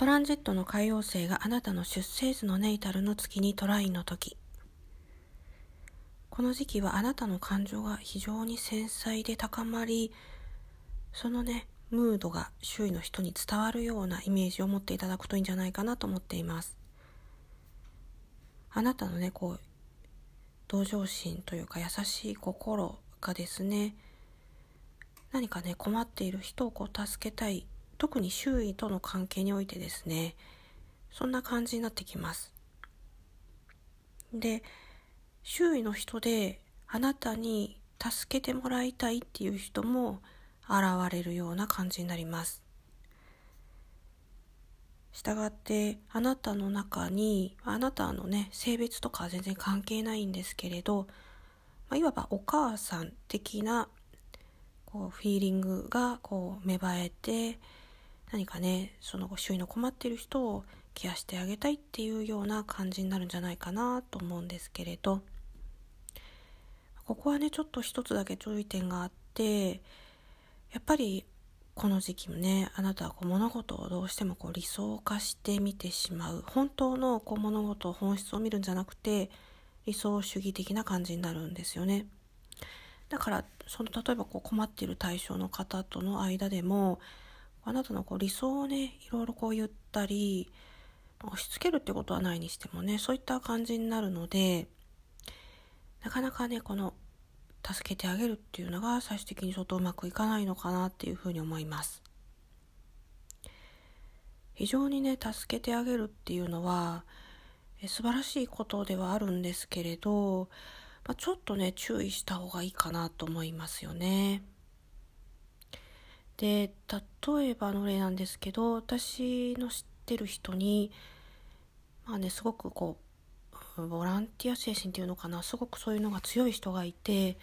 トランジットの海王星があなたの出生図のネイタルの月にトラインの時。この時期はあなたの感情が非常に繊細で高まりそのねムードが周囲の人に伝わるようなイメージを持っていただくといいんじゃないかなと思っています。あなたのねこう同情心というか優しい心がですね何かね困っている人をこう助けたい特に周囲との関係においてですねそんな感じになってきます。で周囲の人であなたに助けてもらいたいっていう人も現れるような感じになります。したがってあなたの中にあなたのね性別とかは全然関係ないんですけれど、まあ、いわばお母さん的なこうフィーリングがこう芽生えて何かねその周囲の困ってる人をケアしてあげたいっていうような感じになるんじゃないかなと思うんですけれどここはねちょっと一つだけ注意点があってやっぱりこの時期もねあなたはこう物事をどうしてもこう理想化して見てしまう本当のこう物事本質を見るんじゃなくて理想主義的な感じになるんですよね。だからその例えばこう困っている対象の方との間でもあなたのこう理想をねいろいろこう言ったり押し付けるってことはないにしてもねそういった感じになるのでなかなかねこの助けてあげるっていうのが最終的にちょっとうまくいかないのかなっていうふうに思います。非常にね助けてあげるっていうのはえ素晴らしいことではあるんですけれど、まあ、ちょっとね注意した方がいいかなと思いますよね。で例えばの例なんですけど私の知ってる人にまあねすごくこうボランティア精神っていうのかなすごくそういうのが強い人がいて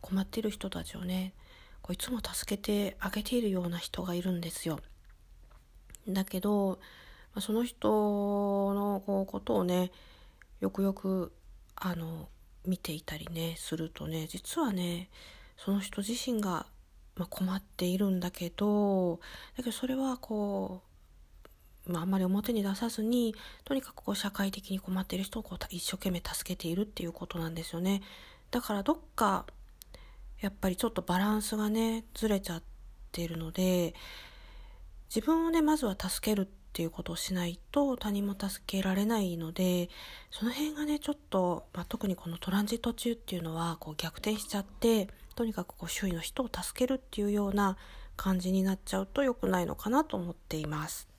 困ってる人たちをねこういつも助けてあげているような人がいるんですよ。だけどその人のこうことをねよくよくあの見ていたりねするとね実はねその人自身が、まあ、困っているんだけどだけどそれはこうまあ、あんまり表に出さずにとにかくこう社会的に困っている人をこう一生懸命助けているっていうことなんですよね。だからどっかやっぱりちょっとバランスがねずれちゃってるので自分をねまずは助けるっていうことをしないと他人も助けられないのでその辺がねちょっと、まあ、特にこのトランジット中っていうのはこう逆転しちゃってとにかくこう周囲の人を助けるっていうような感じになっちゃうと良くないのかなと思っています。